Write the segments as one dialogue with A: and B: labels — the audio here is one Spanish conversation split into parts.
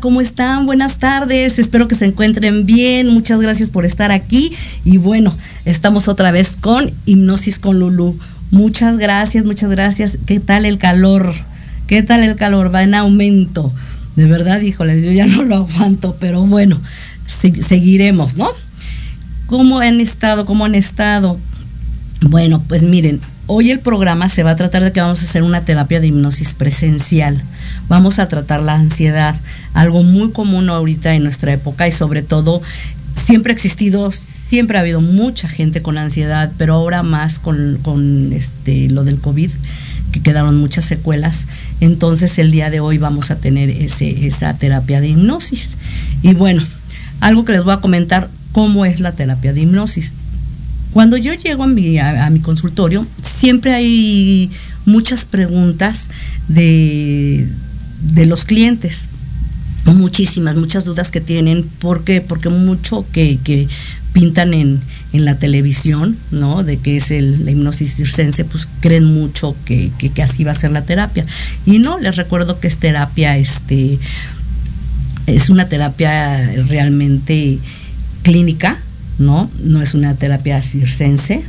A: ¿Cómo están? Buenas tardes, espero que se encuentren bien, muchas gracias por estar aquí y bueno, estamos otra vez con Hipnosis con Lulú. Muchas gracias, muchas gracias. ¿Qué tal el calor? ¿Qué tal el calor? Va en aumento. De verdad, híjoles, yo ya no lo aguanto, pero bueno, se- seguiremos, ¿no? ¿Cómo han estado? ¿Cómo han estado? Bueno, pues miren, hoy el programa se va a tratar de que vamos a hacer una terapia de hipnosis presencial. Vamos a tratar la ansiedad, algo muy común ahorita en nuestra época y sobre todo siempre ha existido, siempre ha habido mucha gente con ansiedad, pero ahora más con, este, lo del COVID, que quedaron muchas secuelas. Entonces el día de hoy vamos a tener esa terapia de hipnosis. Y bueno, algo que les voy a comentar, cómo es la terapia de hipnosis. Cuando yo llego a mi consultorio, siempre hay muchas preguntas de, de los clientes. Muchísimas, muchas dudas que tienen. ¿Por qué? Porque mucho que, que pintan en, en la televisión, ¿no? De que es el, la hipnosis circense, pues creen mucho que, que, que así va a ser la terapia. Y no, les recuerdo que es terapia, este, es una terapia realmente clínica, ¿no? No es una terapia circense.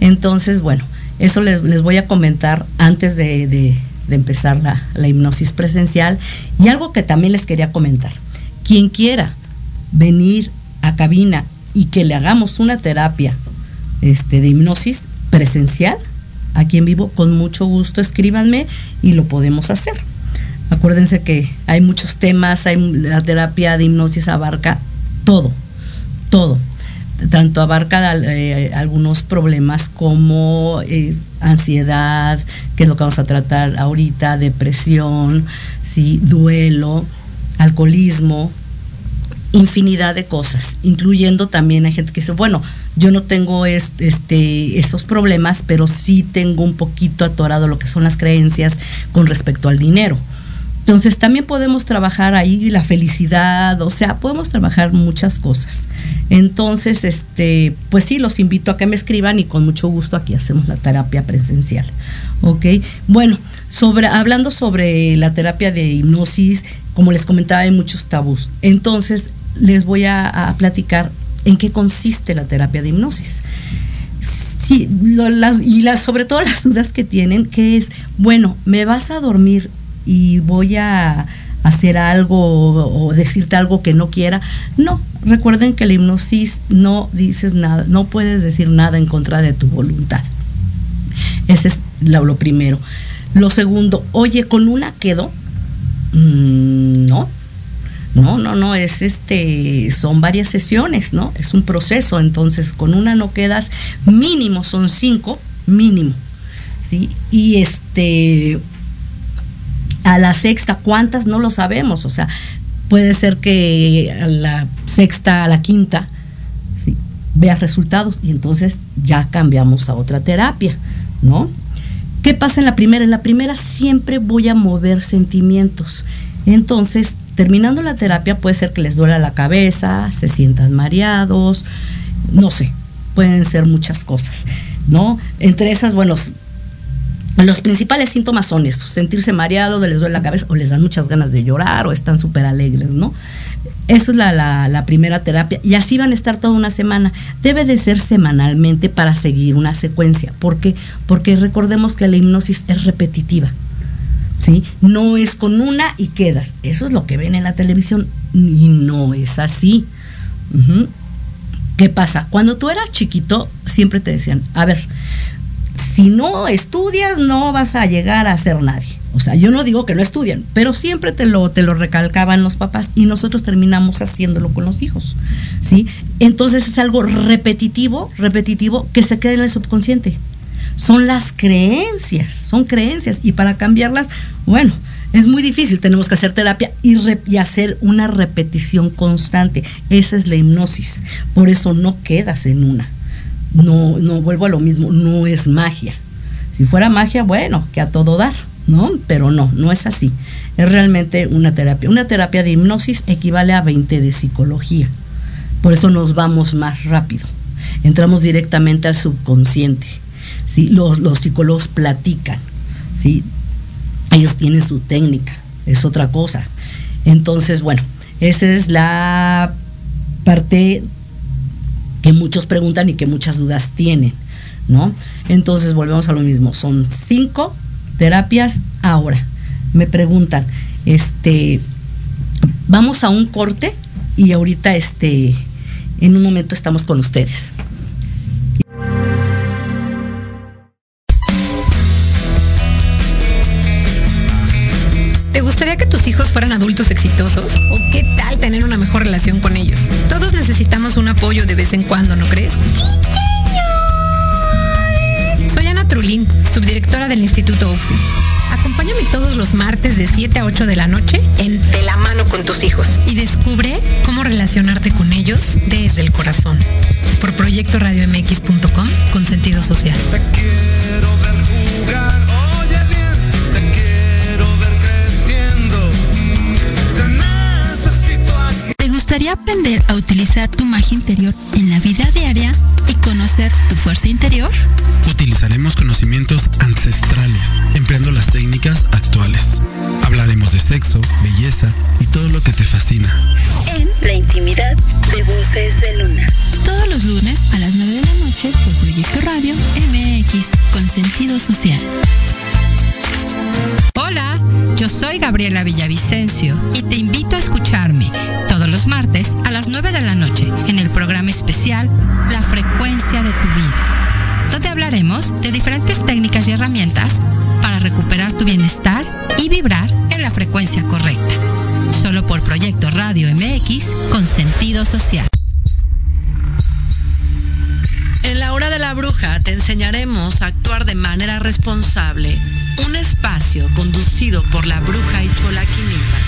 A: Entonces, bueno, eso les, les voy a comentar antes de, de empezar la, la, hipnosis presencial. Y algo que también les quería comentar. Quien quiera venir a cabina y que le hagamos una terapia este, de hipnosis presencial, aquí en vivo, con mucho gusto escríbanme y lo podemos hacer. Acuérdense que hay muchos temas, hay, la terapia de hipnosis abarca todo, todo. Tanto abarca eh, algunos problemas como eh, ansiedad, que es lo que vamos a tratar ahorita, depresión, ¿sí? duelo, alcoholismo, infinidad de cosas, incluyendo también hay gente que dice, bueno, yo no tengo este, estos problemas, pero sí tengo un poquito atorado lo que son las creencias con respecto al dinero. Entonces también podemos trabajar ahí la felicidad, o sea, podemos trabajar muchas cosas. Entonces, este, pues sí, los invito a que me escriban y con mucho gusto aquí hacemos la terapia presencial. ¿Ok? Bueno, sobre, hablando sobre la terapia de hipnosis, como les comentaba, hay muchos tabús. Entonces, les voy a, platicar en qué consiste la terapia de hipnosis. Sí, las, y las, sobre todo las dudas que tienen, que es, bueno, me vas a dormir y voy a hacer algo o decirte algo que no quiera. No, recuerden que la hipnosis no dices nada, no puedes decir nada en contra de tu voluntad. Ese es lo, primero. Lo segundo, oye, con una quedo. Mm, no, no, no, no, es este, son varias sesiones, ¿no? Es un proceso, entonces con una no quedas, mínimo son cinco, mínimo, ¿sí? Y este, a la sexta, ¿cuántas? No lo sabemos, o sea, puede ser que a la sexta, a la quinta, ¿sí? veas resultados y entonces ya cambiamos a otra terapia, ¿no? ¿Qué pasa en la primera? En la primera siempre voy a mover sentimientos. Entonces, terminando la terapia puede ser que les duela la cabeza, se sientan mareados, no sé, pueden ser muchas cosas, ¿no? Entre esas, bueno, los principales síntomas son estos, sentirse mareado, les duele la cabeza o les dan muchas ganas de llorar o están súper alegres, ¿no? Eso es la, primera terapia y así van a estar toda una semana. Debe de ser semanalmente para seguir una secuencia. ¿Por qué? Porque recordemos que la hipnosis es repetitiva. ¿Sí? No es con una y quedas. Eso es lo que ven en la televisión y no es así. ¿Qué pasa? Cuando tú eras chiquito, siempre te decían, a ver, si no estudias no vas a llegar a ser nadie. O sea, yo no digo que no estudian, pero siempre te lo, te lo recalcaban los papás y nosotros terminamos haciéndolo con los hijos, ¿sí? Entonces es algo repetitivo, repetitivo, que se queda en el subconsciente. Son las creencias, son creencias y para cambiarlas, bueno, es muy difícil, tenemos que hacer terapia y, hacer una repetición constante. Esa es la hipnosis, por eso no quedas en una no, no vuelvo a lo mismo, no es magia. Si fuera magia, bueno, que a todo dar, ¿no? Pero no, no es así. Es realmente una terapia. Una terapia de hipnosis equivale a 20 de psicología. Por eso nos vamos más rápido. Entramos directamente al subconsciente. ¿sí? Los, los psicólogos platican. ¿sí? Ellos tienen su técnica. Es otra cosa. Entonces, bueno, esa es la parte que muchos preguntan y que muchas dudas tienen, ¿no? Entonces volvemos a lo mismo, son cinco terapias ahora. Me preguntan, este, vamos a un corte y ahorita, este, en un momento estamos con ustedes.
B: Fuerza interior?
C: Utilizaremos conocimientos ancestrales, empleando las técnicas actuales. Hablaremos de sexo, belleza y todo lo que te fascina.
B: En la intimidad de Voces de Luna. Todos los noche por Proyecto Radio MX con sentido social.
D: Hola, yo soy Gabriela Villavicencio y te invito a escucharme los martes a las 9 de la noche en el programa especial La frecuencia de tu vida, donde hablaremos de diferentes técnicas y herramientas para recuperar tu bienestar y vibrar en la frecuencia correcta. Solo por Proyecto Radio MX con sentido social.
E: En la hora de la bruja te enseñaremos a actuar de manera responsable. Un espacio conducido por la bruja y Chola Quinipa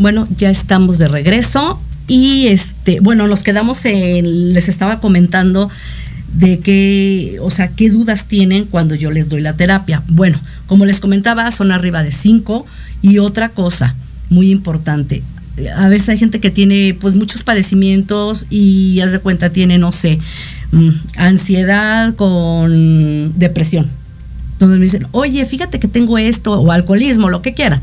A: Bueno, ya estamos de regreso y este, bueno, nos quedamos en, les estaba comentando de que, o sea, qué dudas tienen cuando yo les doy la terapia. Bueno, como les comentaba, son arriba de 5 y otra cosa muy importante. A veces hay gente que tiene pues muchos padecimientos y haz de cuenta tiene, no sé, mm, ansiedad con depresión. Entonces me dicen, oye, fíjate que tengo esto, o alcoholismo, lo que quieran.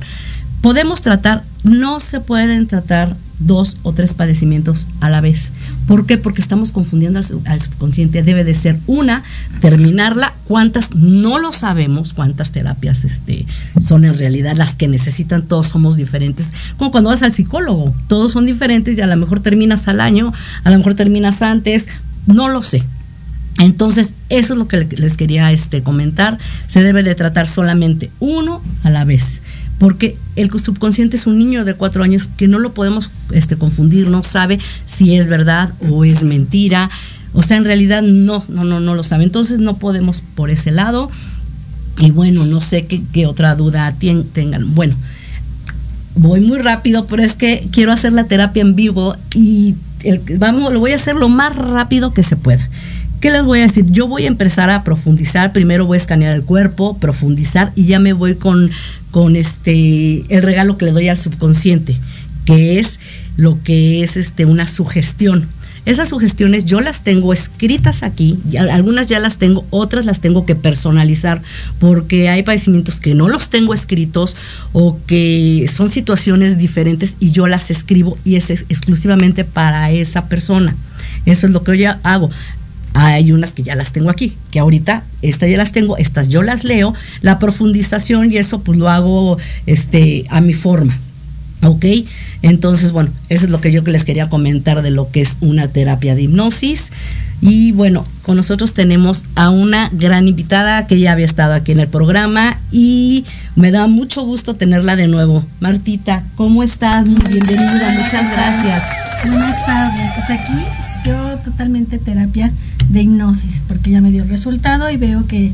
A: Podemos tratar, no se pueden tratar dos o tres padecimientos a la vez. ¿Por qué? Porque estamos confundiendo al, sub- al subconsciente. Debe de ser una, terminarla. ¿Cuántas? No lo sabemos cuántas terapias este, son en realidad las que necesitan. Todos somos diferentes. Como cuando vas al psicólogo, todos son diferentes y a lo mejor terminas al año, a lo mejor terminas antes. No lo sé. Entonces, eso es lo que le- les quería este, comentar. Se debe de tratar solamente uno a la vez. Porque el subconsciente es un niño de cuatro años que no lo podemos este, confundir, no sabe si es verdad o es mentira. O sea, en realidad no, no, no, no lo sabe. Entonces no podemos por ese lado. Y bueno, no sé qué, otra duda tengan. Bueno, voy muy rápido, pero es que quiero hacer la terapia en vivo y el- vamos, lo voy a hacer lo más rápido que se pueda. ¿Qué les voy a decir? Yo voy a empezar a profundizar. Primero voy a escanear el cuerpo, profundizar y ya me voy con, con este el regalo que le doy al subconsciente, que es lo que es este una sugestión. Esas sugestiones yo las tengo escritas aquí, algunas ya las tengo, otras las tengo que personalizar, porque hay padecimientos que no los tengo escritos o que son situaciones diferentes y yo las escribo y es ex- exclusivamente para esa persona. Eso es lo que yo hago. Hay unas que ya las tengo aquí, que ahorita estas ya las tengo, estas yo las leo, la profundización y eso pues lo hago este a mi forma. ¿Ok? Entonces, bueno, eso es lo que yo les quería comentar de lo que es una terapia de hipnosis. Y bueno, con nosotros tenemos a una gran invitada que ya había estado aquí en el programa y me da mucho gusto tenerla de nuevo. Martita, ¿cómo estás? Muy bienvenida, muchas gracias.
F: Buenas tardes. Pues aquí yo totalmente terapia de hipnosis, porque ya me dio resultado y veo que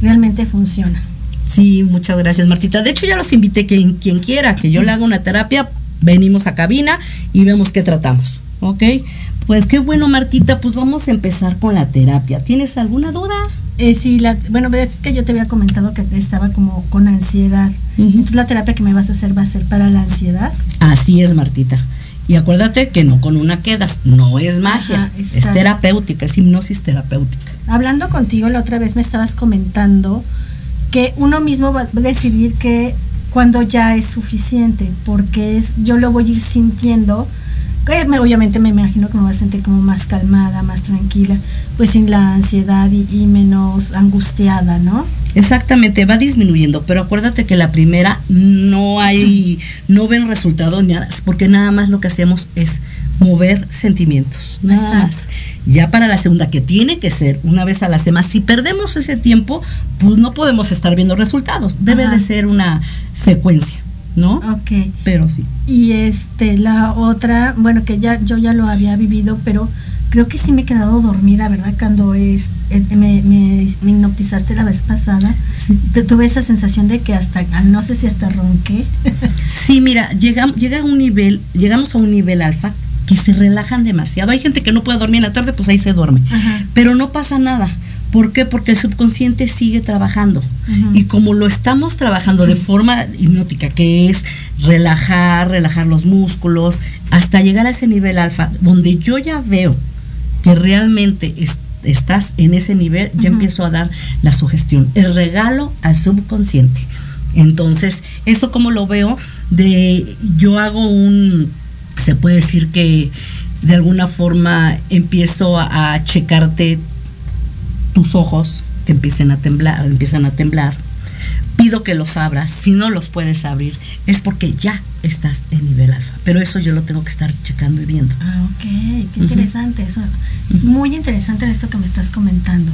F: realmente funciona.
A: Sí, muchas gracias, Martita. De hecho, ya los invité quien, quien quiera que yo le haga una terapia, venimos a cabina y vemos qué tratamos. ¿Ok? Pues qué bueno, Martita, pues vamos a empezar con la terapia. ¿Tienes alguna duda?
F: Eh, sí, la, bueno, ves que yo te había comentado que estaba como con ansiedad. Entonces la terapia que me vas a hacer va a ser para la ansiedad.
A: Así es, Martita. Y acuérdate que no con una quedas, no es magia,
F: Ajá,
A: es terapéutica, es hipnosis terapéutica.
F: Hablando contigo la otra vez me estabas comentando que uno mismo va a decidir que cuando ya es suficiente, porque es yo lo voy a ir sintiendo que me- obviamente me imagino que me voy a sentir como más calmada, más tranquila, pues sin la ansiedad y, y menos angustiada, ¿no?
A: Exactamente, va disminuyendo, pero acuérdate que la primera no hay, no ven resultado ni nada, porque nada más lo que hacemos es mover sentimientos, nada
F: Exacto.
A: más. Ya para la segunda, que tiene que ser una vez a la semana, si perdemos ese tiempo, pues no podemos estar viendo resultados. Debe
F: Ajá.
A: de ser una secuencia, ¿no?
F: Ok.
A: Pero sí.
F: Y este, la otra, bueno, que ya yo ya lo había vivido, pero creo que sí me he quedado dormida, ¿verdad? Cuando es, eh, me, me, me hipnotizaste la vez pasada, tuve esa sensación de que hasta, no sé si hasta ronqué.
A: Sí, mira, llega, llega a un nivel, llegamos a un nivel alfa que se relajan demasiado. Hay gente que no puede dormir en la tarde, pues ahí se duerme.
F: Ajá.
A: Pero no pasa nada. ¿Por qué? Porque el subconsciente sigue trabajando. Y como lo estamos trabajando de forma hipnótica, que es relajar, relajar los músculos, hasta llegar a ese nivel alfa, donde yo ya veo que realmente es- estás en ese nivel, ya
F: Ujú.
A: empiezo a dar la sugestión, el regalo al subconsciente. Entonces, eso como lo veo, de yo hago un, se puede decir que de alguna forma empiezo a, a checarte tus ojos, que empiecen a temblar, empiezan a temblar. Pido que los abras, si no los puedes abrir, es porque ya estás en nivel alfa. Pero eso yo lo tengo que estar checando y viendo.
F: Ah, ok, qué interesante eso. Muy interesante esto que me estás comentando.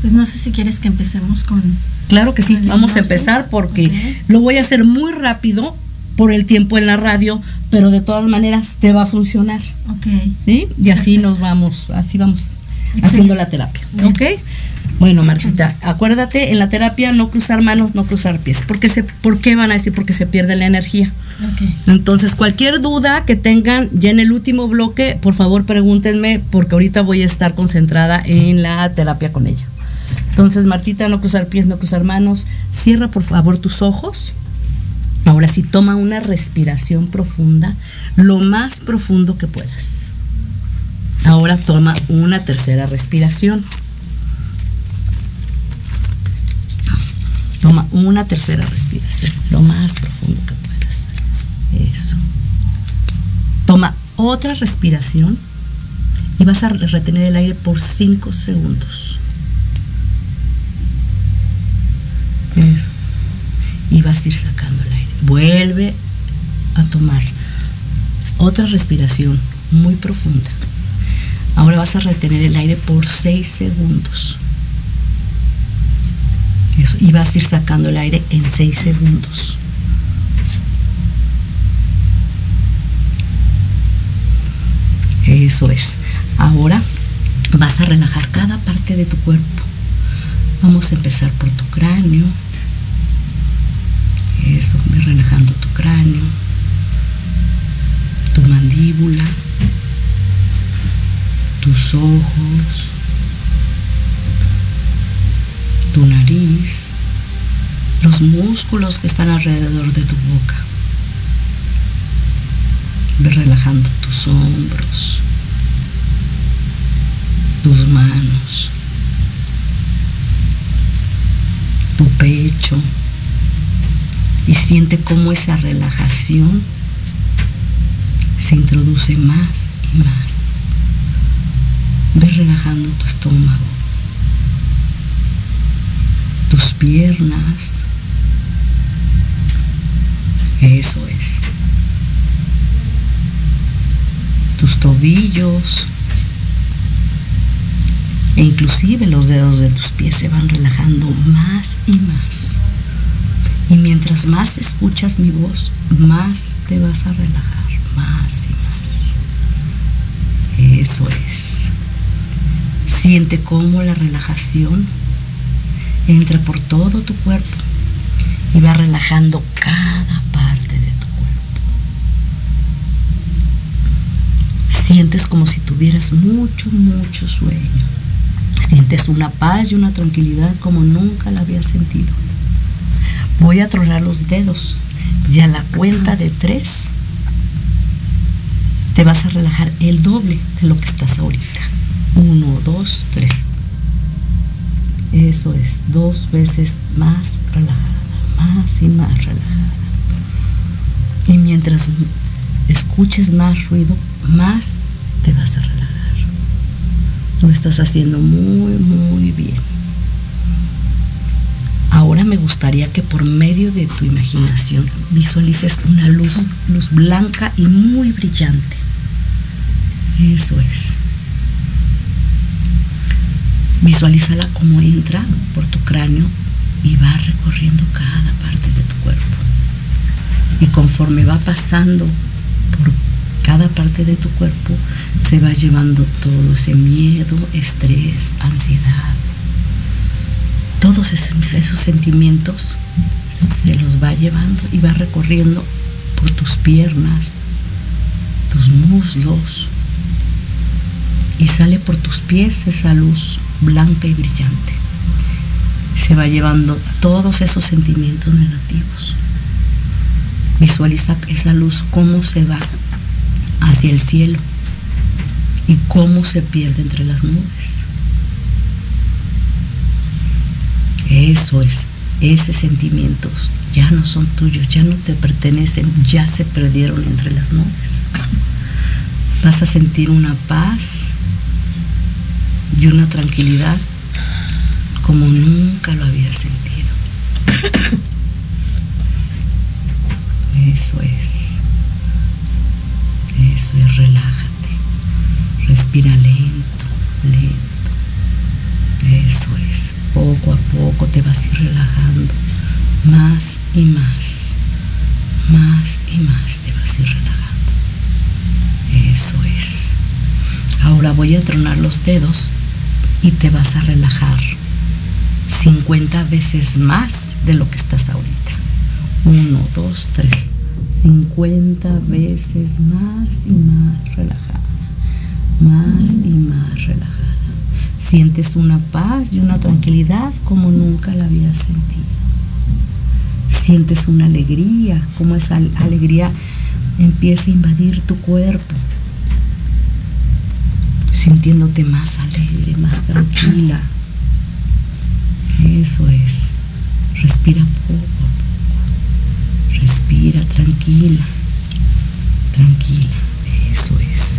F: Pues no sé si quieres que empecemos con...
A: Claro que sí, vamos a empezar porque
F: ok.
A: lo voy a hacer muy rápido por el tiempo en la radio, pero de todas maneras te va a funcionar,
F: Ok.
A: ¿sí? Y así
F: Perfecto.
A: nos vamos, así vamos
F: Excelente.
A: haciendo la terapia,
F: Bien.
A: ¿ok? Bueno, Martita, acuérdate, en la terapia no cruzar manos, no cruzar pies. ¿Por qué, se, ¿Por qué van a decir? Porque se pierde la energía.
F: Ok.
A: Entonces, cualquier duda que tengan ya en el último bloque, por favor pregúntenme, porque ahorita voy a estar concentrada en la terapia con ella. Entonces, Martita, no cruzar pies, no cruzar manos. Cierra, por favor, tus ojos. Ahora sí, toma una respiración profunda, lo más profundo que puedas. Ahora toma una tercera respiración. Toma una tercera respiración, lo más profundo que puedas. Eso. Toma otra respiración y vas a re- retener el aire por 5 segundos. Eso. Y vas a ir sacando el aire. Vuelve a tomar otra respiración muy profunda. Ahora vas a retener el aire por 6 segundos. Y vas a ir sacando el aire en 6 segundos. Eso es. Ahora vas a relajar cada parte de tu cuerpo. Vamos a empezar por tu cráneo. Eso, ve relajando tu cráneo, tu mandíbula, tus ojos, músculos que están alrededor de tu boca. Ve relajando tus hombros, tus manos, tu pecho y siente cómo esa relajación se introduce más y más. Ve relajando tu estómago, tus piernas. Eso es. Tus tobillos. E inclusive los dedos de tus pies se van relajando más y más. Y mientras más escuchas mi voz, más te vas a relajar, más y más. Eso es. Siente cómo la relajación entra por todo tu cuerpo y va relajando cada Sientes como si tuvieras mucho, mucho sueño. Sientes una paz y una tranquilidad como nunca la había sentido. Voy a tronar los dedos y a la cuenta de tres te vas a relajar el doble de lo que estás ahorita. Uno, dos, tres. Eso es, dos veces más relajada, más y más relajada. Y mientras escuches más ruido, más te vas a relajar. Lo estás haciendo muy, muy bien. Ahora me gustaría que por medio de tu imaginación visualices una luz, luz blanca y muy brillante. Eso es. Visualízala como entra por tu cráneo y va recorriendo cada parte de tu cuerpo. Y conforme va pasando por cada parte de tu cuerpo, se va llevando todo ese miedo, estrés, ansiedad. Todos esos, esos sentimientos se los va llevando y va recorriendo por tus piernas, tus muslos, y sale por tus pies esa luz blanca y brillante. Se va llevando todos esos sentimientos negativos. Visualiza esa luz cómo se va hacia el cielo y cómo se pierde entre las nubes. Eso es, esos sentimientos ya no son tuyos, ya no te pertenecen, ya se perdieron entre las nubes. Vas a sentir una paz y una tranquilidad como nunca lo había sentido. Eso es. Eso es, relájate. Respira lento, lento. Eso es. Poco a poco te vas a ir relajando. Más y más. Más y más te vas a ir relajando. Eso es. Ahora voy a tronar los dedos y te vas a relajar 50 veces más de lo que estás ahorita. 1, 2, 3. 50 veces más y más relajada. Más y más relajada. Sientes una paz y una tranquilidad como nunca la habías sentido. Sientes una alegría, como esa alegría empieza a invadir tu cuerpo sintiéndote más alegre, más tranquila. Eso es. Respira poco. Respira tranquila. Tranquila. Eso es.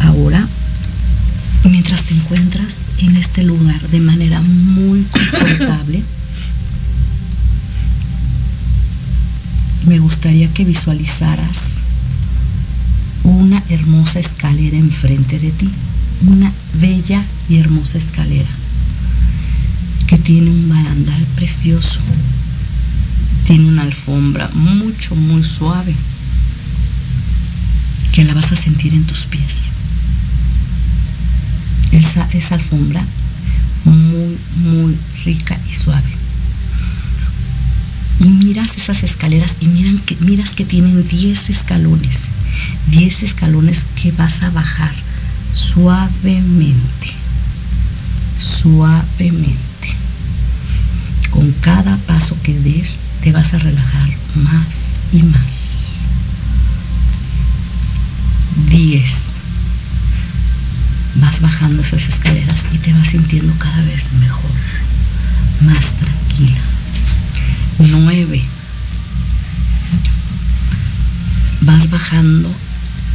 A: Ahora, mientras te encuentras en este lugar de manera muy confortable, me gustaría que visualizaras una hermosa escalera enfrente de ti, una bella y hermosa escalera que tiene un barandal precioso, tiene una alfombra mucho, muy suave, que la vas a sentir en tus pies. Esa, esa alfombra muy, muy rica y suave. Y miras esas escaleras y miran que, miras que tienen 10 escalones 10 escalones que vas a bajar suavemente, suavemente. Con cada paso que des, te vas a relajar más y más. 10. Vas bajando esas escaleras y te vas sintiendo cada vez mejor, más tranquila. 9 vas bajando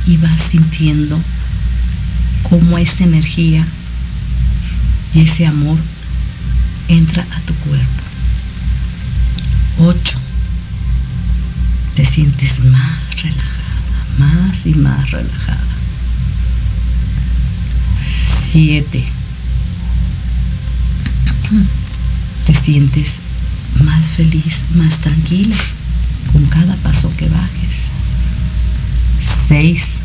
A: y vas sintiendo cómo esa energía y ese amor entra a tu cuerpo. 8. Te sientes más relajada, más y más relajada. 7. Te sientes más feliz, más tranquila con cada paso que bajes. 6.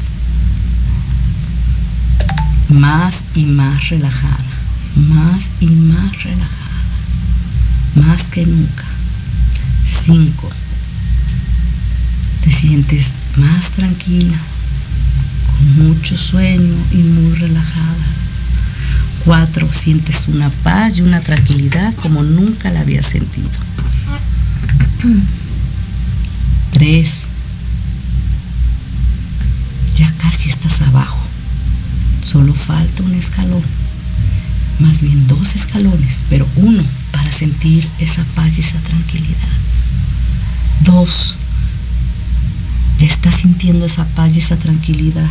A: Más y más relajada, más y más relajada, más que nunca. 5. Te sientes más tranquila, con mucho sueño y muy relajada. 4. Sientes una paz y una tranquilidad como nunca la había sentido. 3 ya casi estás abajo. Solo falta un escalón. Más bien dos escalones, pero uno para sentir esa paz y esa tranquilidad. Dos, estás sintiendo esa paz y esa tranquilidad.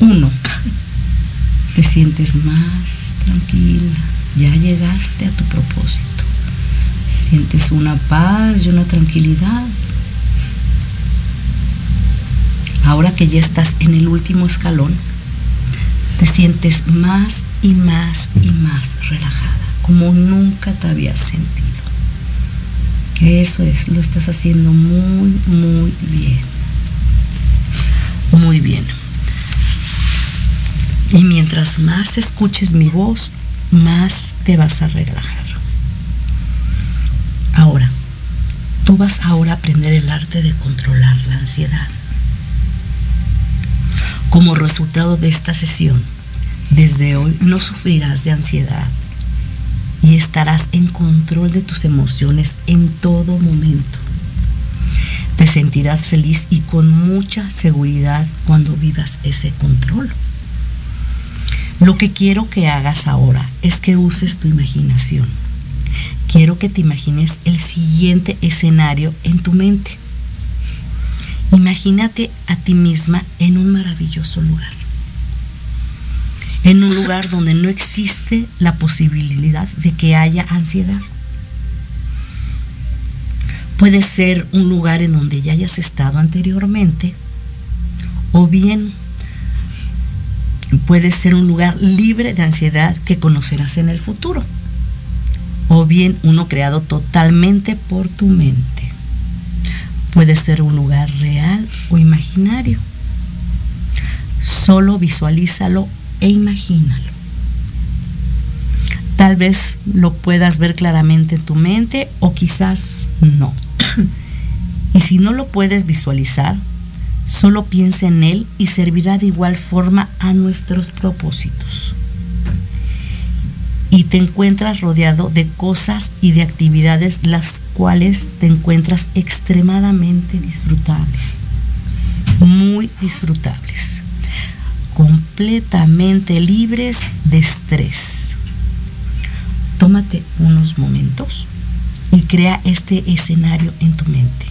A: Uno, te sientes más tranquila, ya llegaste a tu propósito. Sientes una paz y una tranquilidad. Ahora que ya estás en el último escalón, te sientes más y más y más relajada, como nunca te habías sentido. Eso es, lo estás haciendo muy, muy bien. Muy bien. Y mientras más escuches mi voz, más te vas a relajar. Ahora, tú vas ahora a aprender el arte de controlar la ansiedad. Como resultado de esta sesión, desde hoy no sufrirás de ansiedad y estarás en control de tus emociones en todo momento. Te sentirás feliz y con mucha seguridad cuando vivas ese control. Lo que quiero que hagas ahora es que uses tu imaginación. Quiero que te imagines el siguiente escenario en tu mente. Imagínate a ti misma en un maravilloso lugar. En un lugar donde no existe la posibilidad de que haya ansiedad. Puede ser un lugar en donde ya hayas estado anteriormente o bien puede ser un lugar libre de ansiedad que conocerás en el futuro o bien uno creado totalmente por tu mente. Puede ser un lugar real o imaginario. Solo visualízalo e imagínalo. Tal vez lo puedas ver claramente en tu mente o quizás no. Y si no lo puedes visualizar, solo piensa en él y servirá de igual forma a nuestros propósitos. Y te encuentras rodeado de cosas y de actividades las cuales te encuentras extremadamente disfrutables, muy disfrutables, completamente libres de estrés. Tómate unos momentos y crea este escenario en tu mente.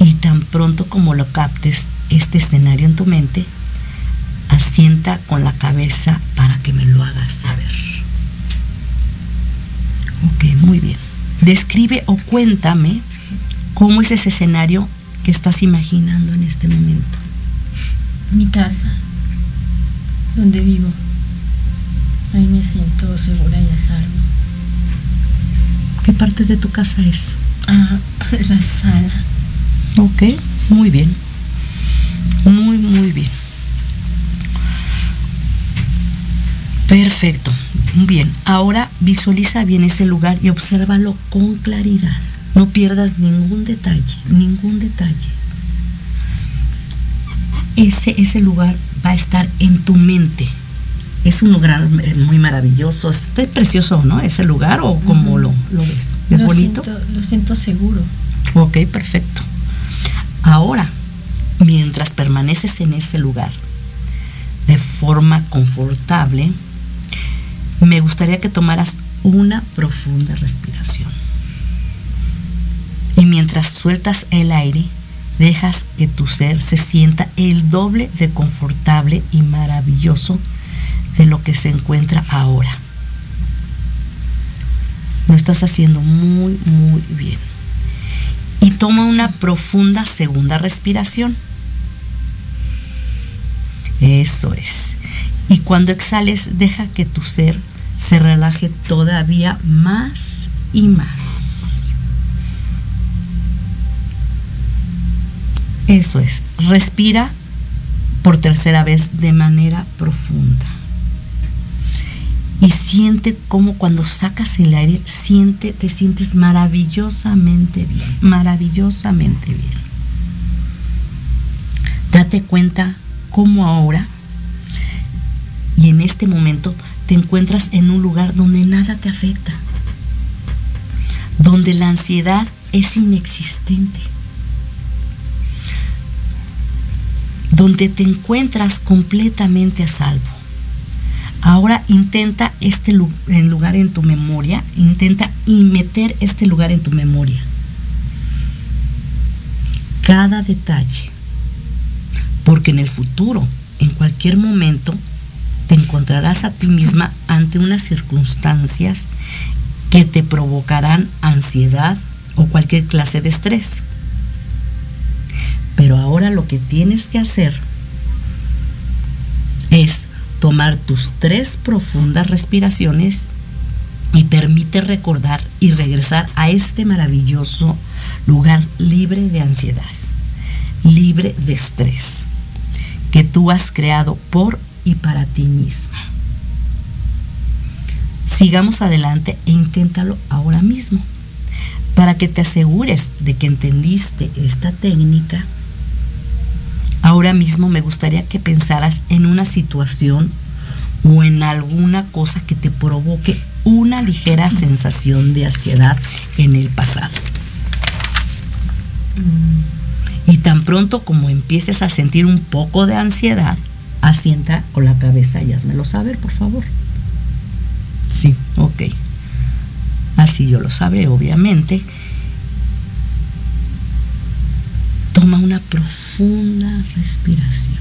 A: Y tan pronto como lo captes este escenario en tu mente, asienta con la cabeza para que me lo hagas saber. Ok, muy bien. Describe o cuéntame cómo es ese escenario que estás imaginando en este momento.
F: Mi casa, donde vivo. Ahí me siento segura y a salvo.
A: ¿Qué parte de tu casa es?
F: Ah, la sala.
A: Ok, muy bien. Muy, muy bien. Perfecto. Bien, ahora visualiza bien ese lugar y obsérvalo con claridad. No pierdas ningún detalle, ningún detalle. Ese, ese lugar va a estar en tu mente. Es un lugar muy maravilloso. Es precioso, ¿no? Ese lugar o cómo lo, lo ves. ¿Es
F: lo
A: bonito?
F: Siento, lo siento seguro.
A: Ok, perfecto. Ahora, mientras permaneces en ese lugar de forma confortable, me gustaría que tomaras una profunda respiración. Y mientras sueltas el aire, dejas que tu ser se sienta el doble de confortable y maravilloso de lo que se encuentra ahora. Lo estás haciendo muy, muy bien. Y toma una profunda segunda respiración. Eso es. Y cuando exhales, deja que tu ser se relaje todavía más y más. Eso es. Respira por tercera vez de manera profunda. Y siente como cuando sacas el aire, siente, te sientes maravillosamente bien, maravillosamente bien. Date cuenta cómo ahora y en este momento te encuentras en un lugar donde nada te afecta, donde la ansiedad es inexistente, donde te encuentras completamente a salvo. Ahora intenta este lugar en tu memoria, intenta y meter este lugar en tu memoria. Cada detalle. Porque en el futuro, en cualquier momento, te encontrarás a ti misma ante unas circunstancias que te provocarán ansiedad o cualquier clase de estrés. Pero ahora lo que tienes que hacer es tomar tus tres profundas respiraciones y permite recordar y regresar a este maravilloso lugar libre de ansiedad, libre de estrés, que tú has creado por y para ti misma. Sigamos adelante e inténtalo ahora mismo. Para que te asegures de que entendiste esta técnica, ahora mismo me gustaría que pensaras en una situación o en alguna cosa que te provoque una ligera sensación de ansiedad en el pasado. Y tan pronto como empieces a sentir un poco de ansiedad, asienta con la cabeza y házmelo saber, por favor. Sí, ok. Así yo lo sabré, obviamente. Toma una profunda respiración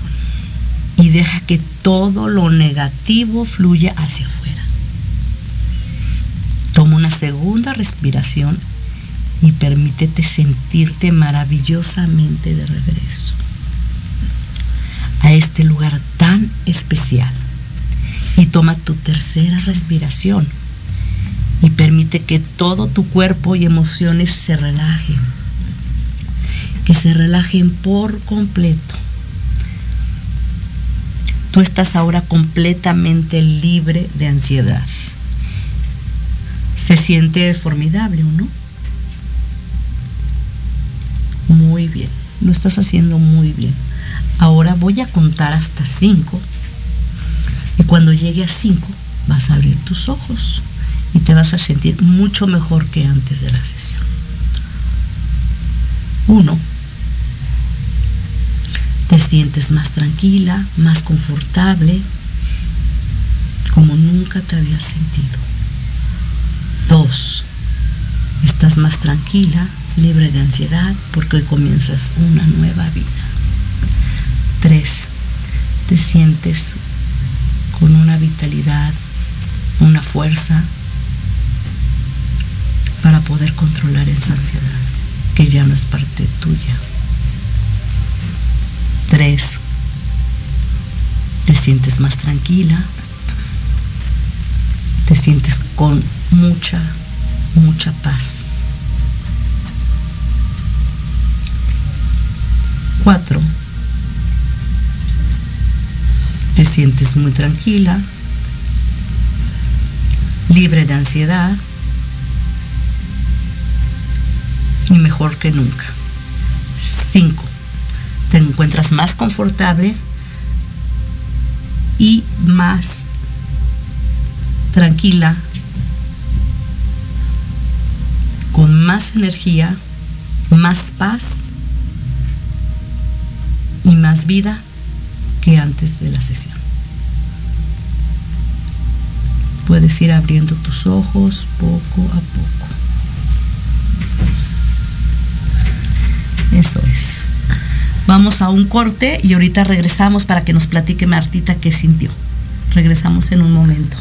A: y deja que todo lo negativo fluya hacia afuera. Toma una segunda respiración y permítete sentirte maravillosamente de regreso a este lugar tan especial. Y toma tu tercera respiración y permite que todo tu cuerpo y emociones se relajen. Que se relajen por completo. Tú estás ahora completamente libre de ansiedad. Se siente formidable, ¿o no? Muy bien, lo estás haciendo muy bien. Ahora voy a contar hasta cinco. Y cuando llegue a cinco, vas a abrir tus ojos y te vas a sentir mucho mejor que antes de la sesión. Uno, te sientes más tranquila, más confortable, como nunca te habías sentido. Dos, estás más tranquila, libre de ansiedad, porque hoy comienzas una nueva vida. Tres, te sientes con una vitalidad, una fuerza para poder controlar esa ansiedad, que ya no es parte tuya. Tres, te sientes más tranquila, te sientes con mucha, mucha paz. Cuatro, te sientes muy tranquila, libre de ansiedad. Y mejor que nunca. Cinco, te encuentras más confortable y más tranquila, con más energía, más paz y más vida que antes de la sesión. Puedes ir abriendo tus ojos poco a poco. Eso es. Vamos a un corte y ahorita regresamos para que nos platique Martita qué sintió. Regresamos en un momento.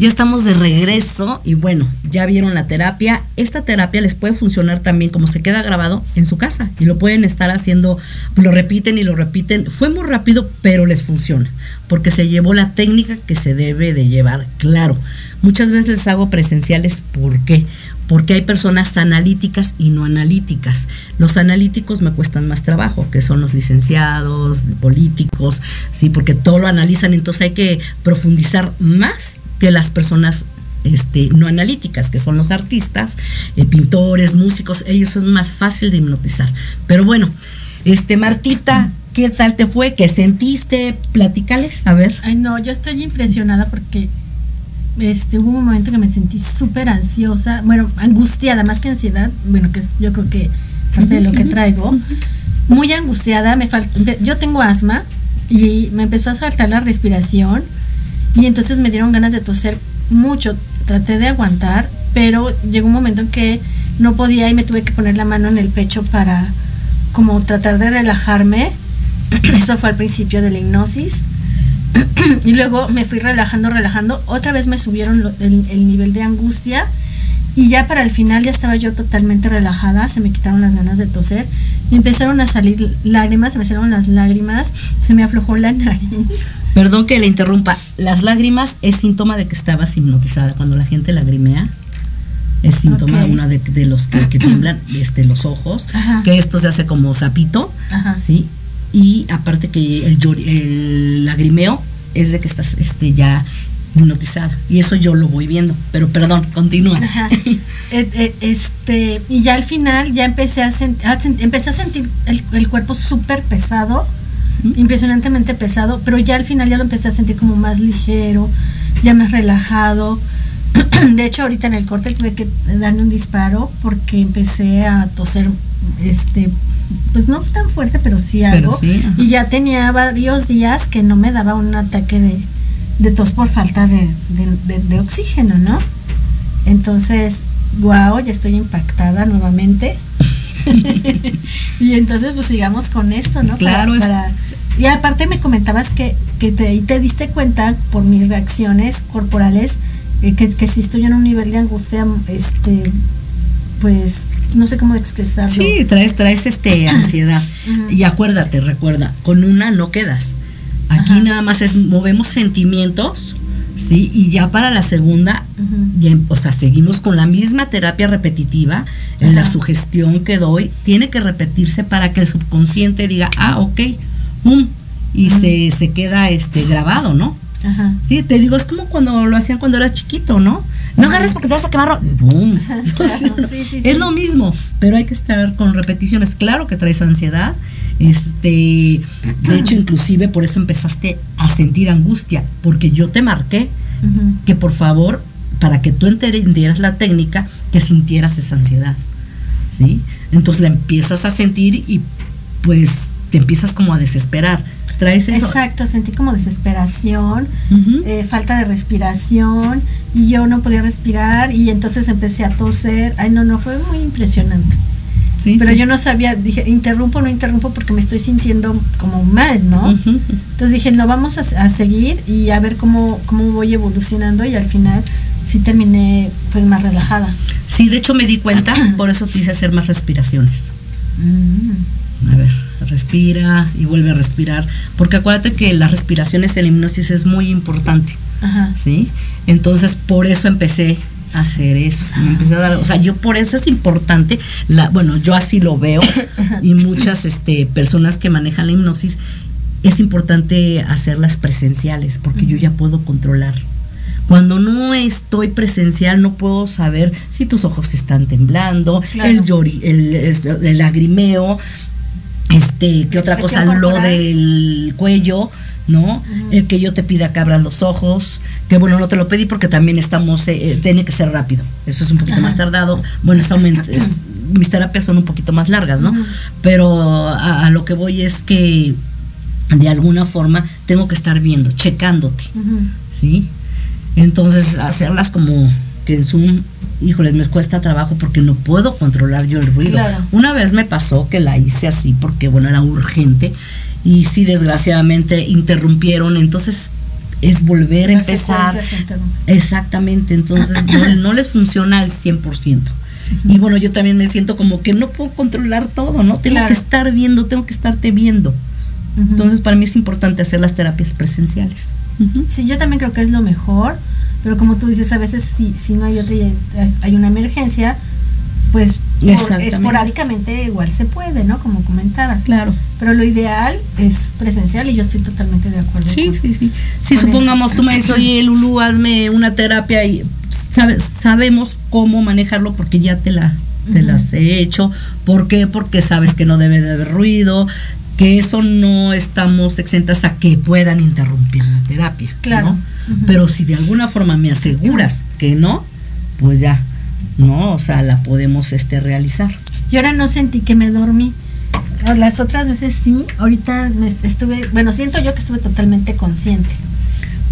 A: Ya estamos de regreso y bueno, ya vieron la terapia. Esta terapia les puede funcionar también como se queda grabado en su casa y lo pueden estar haciendo, lo repiten y lo repiten. Fue muy rápido, pero les funciona porque se llevó la técnica que se debe de llevar. Claro, muchas veces les hago presenciales, ¿por qué? Porque hay personas analíticas y no analíticas. Los analíticos me cuestan más trabajo, que son los licenciados, políticos, sí, porque todo lo analizan, entonces hay que profundizar más que las personas este, no analíticas, que son los artistas, eh, pintores, músicos, ellos es más fácil de hipnotizar. Pero bueno, este Martita, ¿qué tal te fue? ¿Qué sentiste? Platícales, a ver.
F: Ay, no, yo estoy impresionada porque este, hubo un momento que me sentí súper ansiosa, bueno, angustiada, más que ansiedad, bueno, que es yo creo que parte de lo que traigo. Muy angustiada, me yo tengo asma y me empezó a saltar la respiración y entonces me dieron ganas de toser mucho. Traté de aguantar, pero llegó un momento en que no podía y me tuve que poner la mano en el pecho para como tratar de relajarme. Eso fue al principio de la hipnosis. y luego me fui relajando, relajando. Otra vez me subieron lo- el, el nivel de angustia. Y ya para el final ya estaba yo totalmente relajada, se me quitaron las ganas de toser. Y empezaron a salir lágrimas, se me salieron las lágrimas, se me aflojó la nariz.
A: Perdón que le interrumpa. Las lágrimas es síntoma de que estabas hipnotizada. Cuando la gente lagrimea, es síntoma
F: Ok.
A: una de, de los que, que tiemblan este, los ojos,
F: Ajá.
A: que esto se hace como sapito,
F: Ajá.
A: ¿sí? Y aparte que el, el lagrimeo es de que estás este, ya hipnotizada. Y eso yo lo voy viendo. Pero perdón, continúa.
F: Ajá. Eh, eh, este, y ya al final ya empecé a, sent- a sent- empecé a sentir el, el cuerpo súper pesado, impresionantemente pesado, pero ya al final ya lo empecé a sentir como más ligero, ya más relajado. De hecho, ahorita en el corte tuve que darme un disparo porque empecé a toser, este, pues no tan fuerte, pero sí
A: Pero
F: algo.
A: sí,
F: y ya tenía varios días que no me daba un ataque de, de tos por falta de, de- oxígeno, ¿no? Entonces, wow, ya estoy impactada nuevamente. y entonces, pues sigamos con esto, ¿no?
A: Claro, es-
F: y aparte me comentabas que, que te, y te diste cuenta por mis reacciones corporales eh, que, que si estoy en un nivel de angustia, este, pues no sé cómo expresarlo.
A: Sí, traes, traes este ansiedad. Y acuérdate, recuerda, con una no quedas. Aquí nada más es movemos sentimientos, ¿sí? Y ya para la segunda, ya, o sea, seguimos con la misma terapia repetitiva, en la sugestión que doy, tiene que repetirse para que el subconsciente diga, ah, ok, um, y se, se queda este grabado, ¿no?
F: Ajá.
A: Sí, te digo, es como cuando lo hacían cuando eras chiquito, ¿no? No agarres porque te vas a quemar.
F: sí,
A: es lo mismo, pero hay que estar con repeticiones. Claro que traes ansiedad. Este, de hecho, inclusive por eso empezaste a sentir angustia, porque yo te marqué que por favor, para que tú entendieras la técnica, que sintieras esa ansiedad. ¿Sí? Entonces la empiezas a sentir y pues te empiezas como a desesperar. Traes eso.
F: Exacto, sentí como desesperación, eh, falta de respiración y yo no podía respirar y entonces empecé a toser. Ay, no, no, fue muy impresionante.
A: Sí,
F: Pero
A: sí.
F: yo no sabía, dije, interrumpo o no interrumpo porque me estoy sintiendo como mal, ¿no? Entonces dije, no, vamos a, a seguir y a ver cómo, cómo voy evolucionando y al final sí terminé pues más relajada.
A: Sí, de hecho me di cuenta, por eso quise hacer más respiraciones. A ver, respira y vuelve a respirar, porque acuérdate que las respiraciones en la hipnosis es muy importante,
F: Ajá.
A: ¿sí? Entonces, por eso empecé a hacer eso. Me empecé a dar, o sea, yo por eso es importante, la, bueno, yo así lo veo y muchas este, personas que manejan la hipnosis es importante hacerlas presenciales porque yo ya puedo controlar. Cuando no estoy presencial no puedo saber si tus ojos están temblando,
F: Claro.
A: el llori, el, el lagrimeo, este, qué otra cosa, lo del cuello, ¿no? El que yo te pida que abras los ojos, que bueno, no te lo pedí porque también estamos, eh, eh, tiene que ser rápido, eso es un poquito más tardado, bueno, está es- mis terapias son un poquito más largas, ¿no? Pero a, a lo que voy es que de alguna forma tengo que estar viendo, checándote, ¿sí? Entonces, hacerlas como que en Zoom, híjoles, me cuesta trabajo porque no puedo controlar yo el ruido.
F: Claro.
A: Una vez me pasó que la hice así porque, bueno, era urgente y sí, desgraciadamente interrumpieron, entonces es volver a
F: Las
A: empezar. Exactamente, entonces no, no les funciona al 100%. Y bueno, yo también me siento como que no puedo controlar todo, ¿no? Tengo
F: Claro.
A: que estar viendo, tengo que estarte viendo. Entonces, para mí es importante hacer las terapias presenciales.
F: Sí, yo también creo que es lo mejor, pero como tú dices, a veces si, si no hay otra y hay- una emergencia, pues por- esporádicamente igual se puede, ¿no? Como comentabas.
A: Claro.
F: Pero lo ideal es presencial y yo estoy totalmente de acuerdo.
A: Sí,
F: con-
A: sí, sí. Si supongamos
F: eso.
A: tú me dices, oye, Lulu, hazme una terapia y sabe- sabemos cómo manejarlo porque ya te la te las he hecho. ¿Por qué? Porque sabes que no debe de haber ruido, que eso no estamos exentas a que puedan interrumpir la terapia.
F: Claro.
A: ¿no? Pero si de alguna forma me aseguras que no, pues ya, ¿no? O sea, la podemos este realizar.
F: Y ahora no sentí que me dormí. Las otras veces sí, ahorita me estuve, bueno, siento yo que estuve totalmente consciente.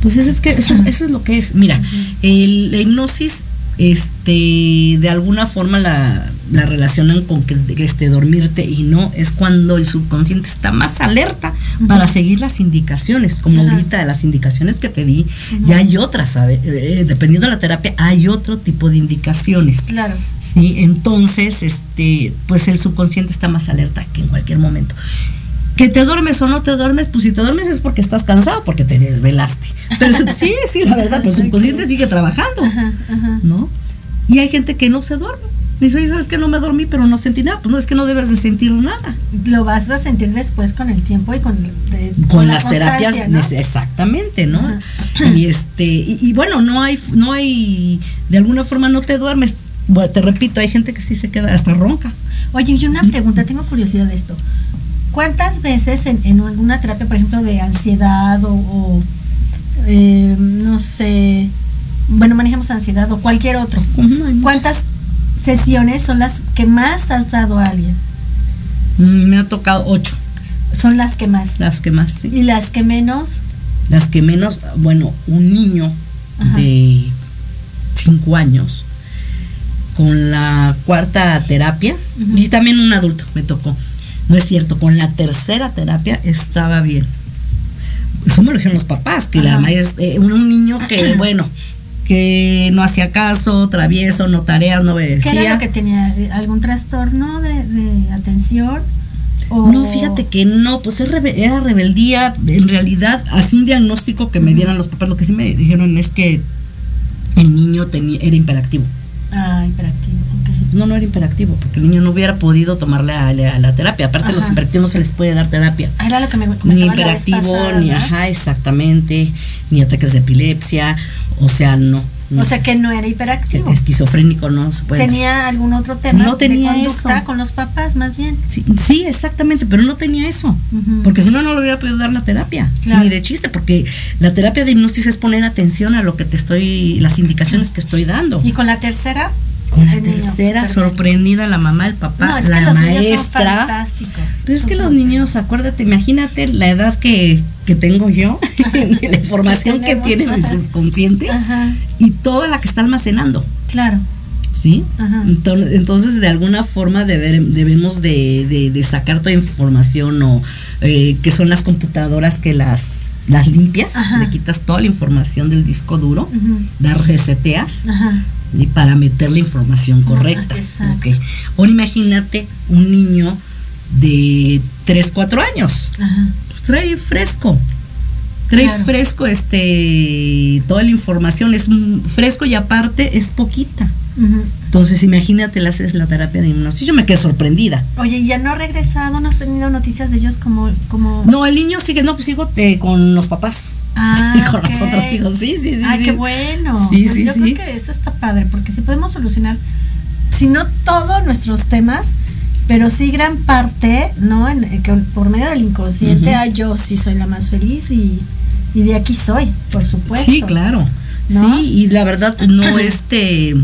A: Pues eso es que eso, es- eso es lo que es. Mira, el- la hipnosis, este, de alguna forma la, la relacionan con que este dormirte y no es cuando el subconsciente está más alerta para seguir las indicaciones, como
F: Ajá.
A: ahorita las indicaciones que te di, y hay otras, ¿sabe? Eh, dependiendo de la terapia, hay otro tipo de indicaciones.
F: Claro.
A: Sí, entonces, este, pues el subconsciente está más alerta que en cualquier momento. Que te duermes o no te duermes, pues si te duermes es porque estás cansado, porque te desvelaste. Pero sí, sí, la verdad, pero subconsciente sigue trabajando, ¿no? Y hay gente que no se duerme. Dice, oye, ¿sabes que no me dormí, pero no sentí nada? Pues no, es que no debes de sentir nada.
F: Lo vas a sentir después con el tiempo y con, de-
A: Con,
F: la
A: las terapias, exactamente, ¿no? Y este, y, y bueno, no hay, no hay, de alguna forma no te duermes. Bueno, te repito, hay gente que sí se queda hasta ronca.
F: Oye, y una pregunta, tengo curiosidad de esto. ¿Cuántas veces en, en alguna terapia, por ejemplo, de ansiedad o, o, eh, no sé, bueno, manejamos ansiedad o cualquier otro, cuántas sesiones son las que más has dado a alguien?
A: Mm, Me ha tocado ocho.
F: Son las que más.
A: Las que más, sí.
F: ¿Y las que menos?
A: Las que menos, bueno, un niño de cinco años con la cuarta terapia y también un adulto me tocó. No es cierto, con la tercera terapia estaba bien. Eso me lo dijeron los papás, que la
F: Ajá.
A: maestra, eh, un, un niño que, bueno, que no hacía caso, travieso, no tareas, no
F: ¿Qué era
A: obedecía.
F: lo que tenía? ¿Eh, ¿Algún trastorno de, de atención? O-
A: No, fíjate que no, pues era rebeldía. En realidad, así un diagnóstico que me dieran los papás, lo que sí me dijeron es que el niño tenía, era hiperactivo.
F: Ah, hiperactivo, ok.
A: No, no era hiperactivo, porque el niño no hubiera podido tomarle a, la, la terapia. Aparte, a los
F: Ajá.
A: hiperactivos no se les puede dar terapia.
F: Ah, Era lo que me
A: Ni
F: pasada,
A: ni
F: ¿no?
A: ajá, exactamente, ni ataques de epilepsia. O sea, no. no
F: O sea
A: se-
F: que no era hiperactivo.
A: esquizofrénico no se puede.
F: ¿Tenía algún otro tema
A: No tenía
F: de conducta
A: eso.
F: con los papás, más bien?
A: Sí, sí, exactamente, pero no tenía eso. Porque si no, no le hubiera podido dar la terapia.
F: Claro.
A: Ni de chiste, porque la terapia de hipnosis es poner atención a lo que te estoy, las indicaciones que estoy dando.
F: ¿Y con la tercera?
A: Con la tercera, sorprendida la mamá, el papá,
F: No, es que
A: la
F: los niños son
A: maestra.
F: fantásticos.
A: Pues es que los niños, acuérdate, imagínate la edad que, que tengo yo, la información que, tiene mi subconsciente
F: Ajá,
A: y toda la que está almacenando.
F: claro.
A: ¿Sí?
F: Ajá.
A: Entonces, entonces, de alguna forma deber- debemos de, de- de sacar toda información o eh, que son las computadoras que las, las limpias,
F: Ajá.
A: le quitas toda la información del disco duro, las reseteas Y para meter la información correcta.
F: exacto.
A: Ok. Ahora imagínate un niño de 3, 4 años.
F: Ajá.
A: Pues trae fresco. Trae
F: Claro.
A: fresco este toda la información es fresco y aparte es poquita.
F: Ujú.
A: Entonces, imagínate, le haces la terapia de hipnosis. Yo me quedé sorprendida.
F: Oye, ¿y ya no ha regresado? ¿No has tenido noticias de ellos como...? como...
A: No, el niño sigue, no, pues sigo eh, con los papás.
F: Ah,
A: y con los otros hijos. Sí, sí, sí.
F: Ay,
A: sí.
F: qué bueno.
A: Sí,
F: Pues
A: sí,
F: yo
A: sí.
F: creo que eso está padre, porque si podemos solucionar, si no todos nuestros temas, pero sí gran parte, ¿no? En- en que por medio del inconsciente, ah, yo sí soy la más feliz y, y de aquí soy, por supuesto.
A: Sí, claro.
F: ¿No?
A: Sí, y la verdad no este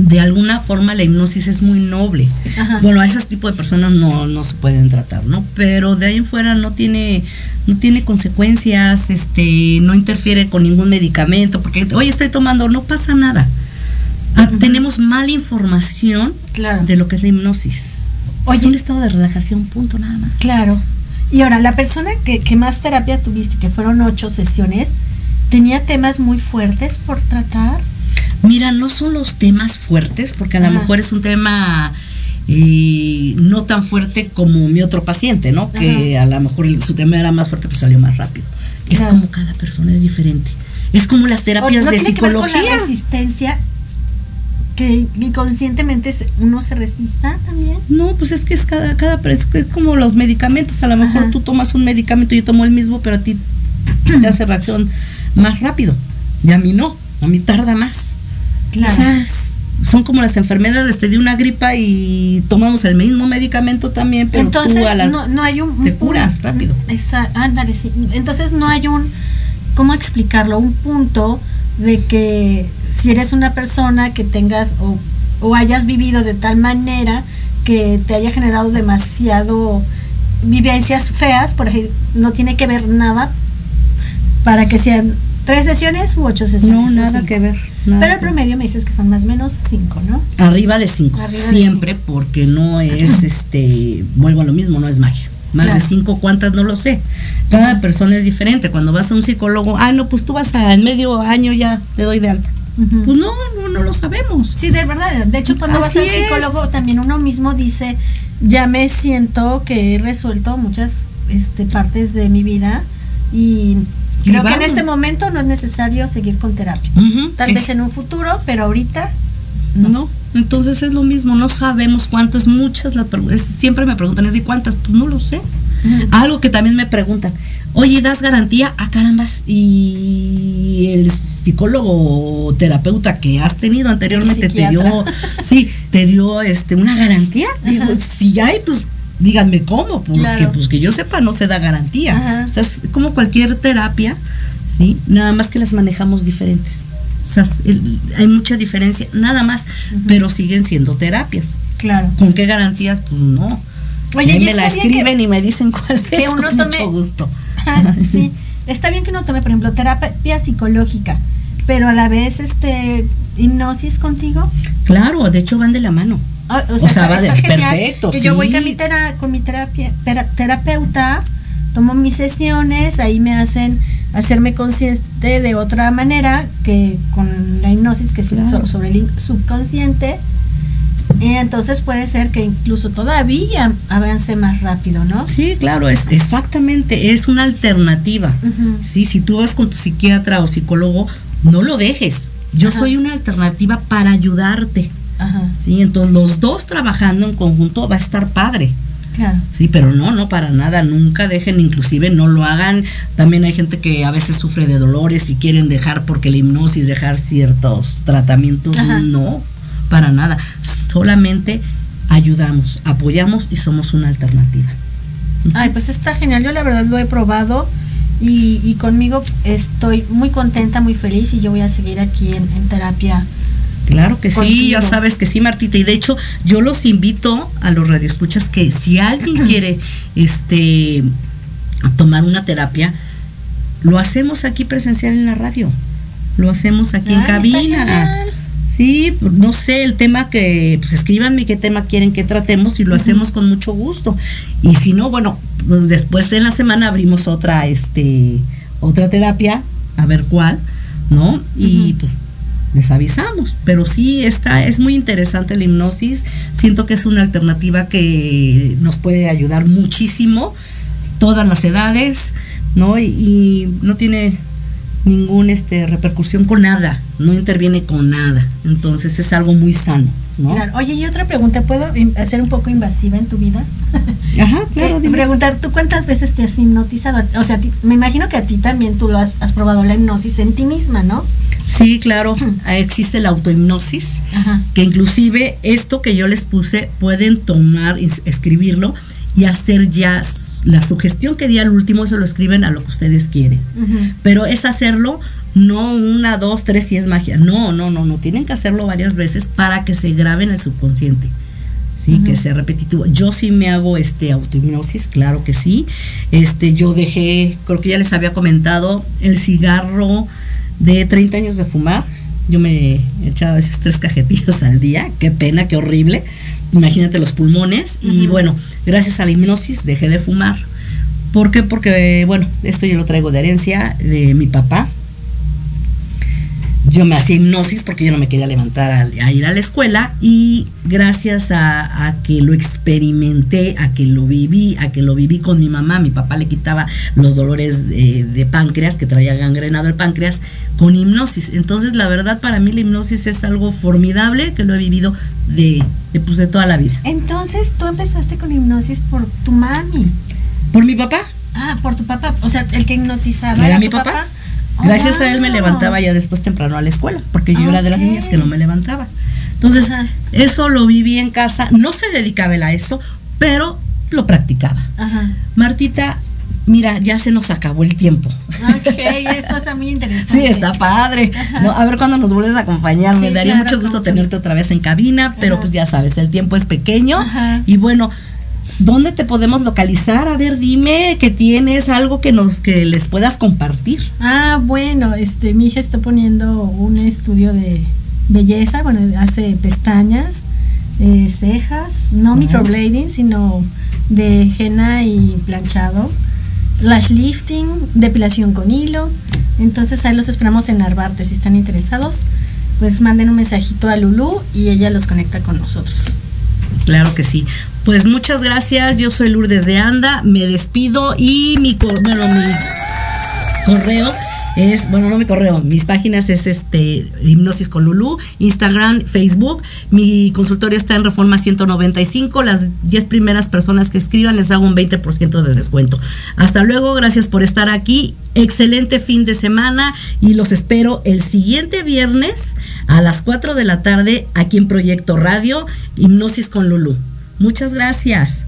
A: de alguna forma la hipnosis es muy noble.
F: Ajá.
A: Bueno, a esos tipos de personas no, no se pueden tratar, ¿no? Pero de ahí en fuera no tiene, no tiene consecuencias, este, no interfiere con ningún medicamento, porque hoy estoy tomando, no pasa nada. Ah, Tenemos mala información
F: Claro.
A: de lo que es la hipnosis.
F: Oye.
A: es un estado de relajación, punto nada más.
F: Claro. Y ahora, la persona que, que más terapia tuviste, que fueron ocho sesiones, ¿tenía temas muy fuertes por tratar?
A: Mira, no son los temas fuertes, porque a lo mejor es un tema eh, no tan fuerte como mi otro paciente, ¿no? Que a lo mejor el- su tema era más fuerte, pero salió más rápido. Es como cada persona es diferente. Es como las
F: ¿O
A: terapias
F: no
A: de
F: tiene que ver con
A: psicología.
F: la resistencia que inconscientemente uno se resista también?
A: No, pues es que es cada, cada, es, es como los medicamentos. A lo mejor
F: Ajá.
A: tú tomas un medicamento, yo tomo el mismo, pero a ti te hace reacción más rápido. Y a mí no, a mí tarda más.
F: Claro.
A: O sea, es- son como las enfermedades, te dio una gripa y tomamos el mismo medicamento también, pero
F: Entonces,
A: tú a la-
F: no, no hay un...
A: te
F: un-
A: curas rápido.
F: Esa- ándale, sí. Entonces no hay un, ¿cómo explicarlo? Un punto de que si eres una persona que tengas o, o hayas vivido de tal manera que te haya generado demasiado vivencias feas, por ejemplo, no tiene que ver nada para que sean tres sesiones u ocho sesiones.
A: No, nada que ver. nada
F: Pero el promedio me dices que son más o menos cinco, ¿no?
A: Arriba de cinco,
F: Arriba de
A: siempre, porque no es este, vuelvo a lo mismo, no es magia. Más
F: Claro.
A: de cinco, ¿cuántas? No lo sé. Cada persona es diferente. Cuando vas a un psicólogo, ah, no, pues tú vas a, en medio año ya te doy de alta. Pues no, no, no lo sabemos.
F: Sí, de verdad. De hecho, cuando
A: Así
F: vas al
A: es.
F: psicólogo, también uno mismo dice, ya me siento que he resuelto muchas este, partes de mi vida Y creo que en este momento no es necesario seguir con terapia.
A: Ujú,
F: Tal
A: es-
F: vez en un futuro, pero ahorita
A: No. Entonces es lo mismo, no sabemos cuántas, muchas, las pregu- es- siempre me preguntan, ¿es de cuántas? Pues no lo sé. Algo que también me preguntan, oye, ¿das garantía? Ah, carambas, y el psicólogo o terapeuta que has tenido anteriormente te dio, sí, te dio este una garantía. Digo, si hay, pues díganme cómo, porque
F: Claro.
A: pues que yo sepa no se da garantía.
F: Ajá.
A: O sea, es como cualquier terapia, ¿sí? Nada más que las manejamos diferentes. O sea, el- hay mucha diferencia, nada más, pero siguen siendo terapias.
F: Claro.
A: ¿Con qué garantías? Pues no.
F: Oye, y
A: me la escriben y me dicen cuál
F: que
A: es,
F: uno
A: con
F: tome-
A: mucho gusto.
F: Ajá, sí, está bien que uno tome, por ejemplo, terapia psicológica, pero a la vez este hipnosis contigo.
A: Claro, de hecho van de la mano.
F: Ah,
A: O sea,
F: está-
A: va de- perfecto,
F: Yo voy con mi, tera- con mi terapia, terapeuta, tomo mis sesiones, ahí me hacen hacerme consciente de otra manera que con la hipnosis, que es
A: Claro.
F: sobre el subconsciente. Entonces puede ser que incluso todavía avance más rápido, ¿no?
A: Sí, claro, es exactamente, es una alternativa. Sí, si tú vas con tu psiquiatra o psicólogo, no lo dejes. Yo
F: Ajá.
A: soy una alternativa para ayudarte.
F: Ajá,
A: Sí, entonces los dos trabajando en conjunto va a estar padre.
F: claro.
A: Sí, pero no, no para nada, nunca dejen, inclusive no lo hagan. También hay gente que a veces sufre de dolores y quieren dejar porque la hipnosis, dejar ciertos tratamientos,
F: Ajá.
A: no, para nada. Solamente ayudamos, apoyamos y somos una alternativa.
F: Ay, pues está genial. Yo la verdad lo he probado y, y conmigo estoy muy contenta, muy feliz y yo voy a seguir aquí en, en terapia.
A: Claro que sí,
F: Contigo.
A: ya sabes que sí, Martita. Y de hecho, yo los invito a los radioescuchas que si alguien quiere este tomar una terapia, lo hacemos aquí presencial en la radio. Lo hacemos aquí en cabina. Sí, no sé, el tema que, pues escríbanme qué tema quieren que tratemos y lo hacemos con mucho gusto. Y si no, bueno, pues después en la semana abrimos otra, este, otra terapia, a ver cuál, ¿no? Y pues les avisamos. Pero sí, está, es muy interesante la hipnosis. Siento que es una alternativa que nos puede ayudar muchísimo, todas las edades, ¿no? Y, no tiene ningún este repercusión con nada, no interviene con nada. Entonces es algo muy sano, ¿no?
F: Claro. Oye, y otra pregunta, ¿puedo hacer un poco invasiva en tu vida?
A: Ajá, claro, dime.
F: preguntar, ¿tú cuántas veces te has hipnotizado? O sea, ti- me imagino que a ti también tú lo has, has probado la hipnosis en ti misma, ¿no?
A: Sí, claro, existe la autohipnosis,
F: Ajá.
A: que inclusive esto que yo les puse pueden tomar, es- escribirlo y hacer ya la sugestión que di al último, eso lo escriben a lo que ustedes quieren. Pero es hacerlo no una, dos, tres y es magia. No, no, no, no. Tienen que hacerlo varias veces para que se grabe en el subconsciente. Sí, que sea repetitivo. Yo sí me hago este autohipnosis, claro que sí. Este, yo dejé, creo que ya les había comentado, el cigarro de 30 años de fumar. Yo me echaba a veces tres cajetillas al día. Qué pena, qué horrible. Imagínate los pulmones. Y bueno, gracias a la hipnosis dejé de fumar. ¿Por qué? Porque, bueno, esto yo lo traigo de herencia de mi papá. Yo me hacía hipnosis porque yo no me quería levantar a, a ir a la escuela y gracias a, a que lo experimenté, a que lo viví, a que lo viví con mi mamá, mi papá le quitaba los dolores de, de páncreas, que traía gangrenado el páncreas, con hipnosis. Entonces, la verdad, para mí la hipnosis es algo formidable que lo he vivido de, de, pues, de toda la vida.
F: Entonces, tú empezaste con hipnosis por tu mami.
A: ¿Por mi papá?
F: Ah, por tu papá. O sea, el que hipnotizaba.
A: ¿Era mi papá? Gracias a él me levantaba ya después temprano a la escuela, porque yo era de las niñas que no me levantaba. Entonces,
F: Ajá.
A: eso lo viví en casa, no se dedicaba él a eso, pero lo practicaba.
F: Ajá.
A: Martita, mira, ya se nos acabó el tiempo.
F: Ok, esto está muy interesante.
A: Sí, está padre. No, a ver cuándo nos vuelves a acompañar. Me daría
F: claro,
A: mucho gusto tenerte otra vez en cabina, pero
F: Ajá.
A: pues ya sabes, el tiempo es pequeño.
F: Ajá.
A: Y bueno, ¿dónde te podemos localizar? A ver, dime que tienes algo que nos que les puedas compartir.
F: Ah, bueno, este, mi hija está poniendo un estudio de belleza, bueno, hace pestañas, eh, cejas, no microblading, sino de henna y planchado, lash lifting, depilación con hilo. Entonces ahí los esperamos en Narvarte, si están interesados, pues manden un mensajito a Lulu y ella los conecta con nosotros.
A: Claro que sí. Pues muchas gracias. Yo soy Lourdes de Anda. Me despido y mi, bueno, mi correo es, bueno, no mi correo, mis páginas es este Hipnosis con Lulú, Instagram, Facebook. Mi consultorio está en Reforma 195. Las 10 primeras personas que escriban les hago un 20% de descuento. Hasta luego, gracias por estar aquí. Excelente fin de semana y los espero el siguiente viernes a las 4 de la tarde aquí en Proyecto Radio Hipnosis con Lulú. Muchas gracias.